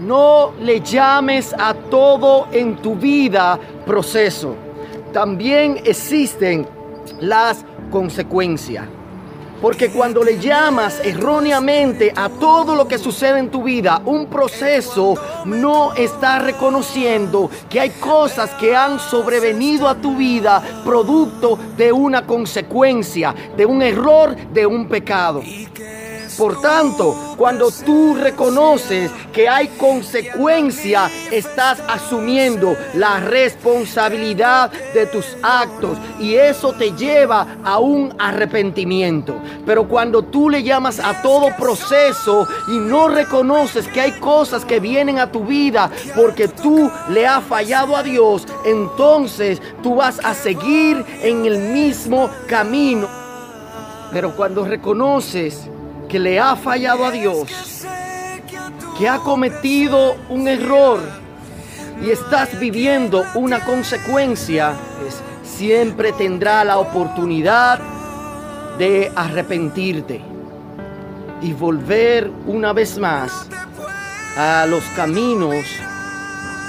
No le llames a todo en tu vida proceso. También existen las consecuencias. Porque cuando le llamas erróneamente a todo lo que sucede en tu vida un proceso, no está reconociendo que hay cosas que han sobrevenido a tu vida producto de una consecuencia, de un error, de un pecado. Por tanto, cuando tú reconoces que hay consecuencia, estás asumiendo la responsabilidad de tus actos y eso te lleva a un arrepentimiento. Pero cuando tú le llamas a todo proceso y no reconoces que hay cosas que vienen a tu vida porque tú le has fallado a Dios, entonces tú vas a seguir en el mismo camino. Pero cuando reconoces que le ha fallado a Dios, que ha cometido un error y estás viviendo una consecuencia, pues siempre tendrá la oportunidad de arrepentirte y volver una vez más a los caminos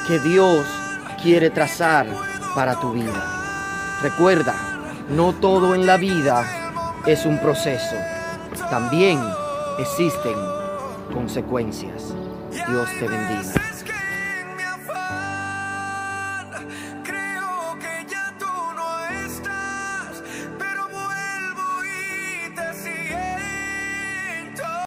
que Dios quiere trazar para tu vida. Recuerda, no todo en la vida es un proceso también existen consecuencias. Dios te bendiga.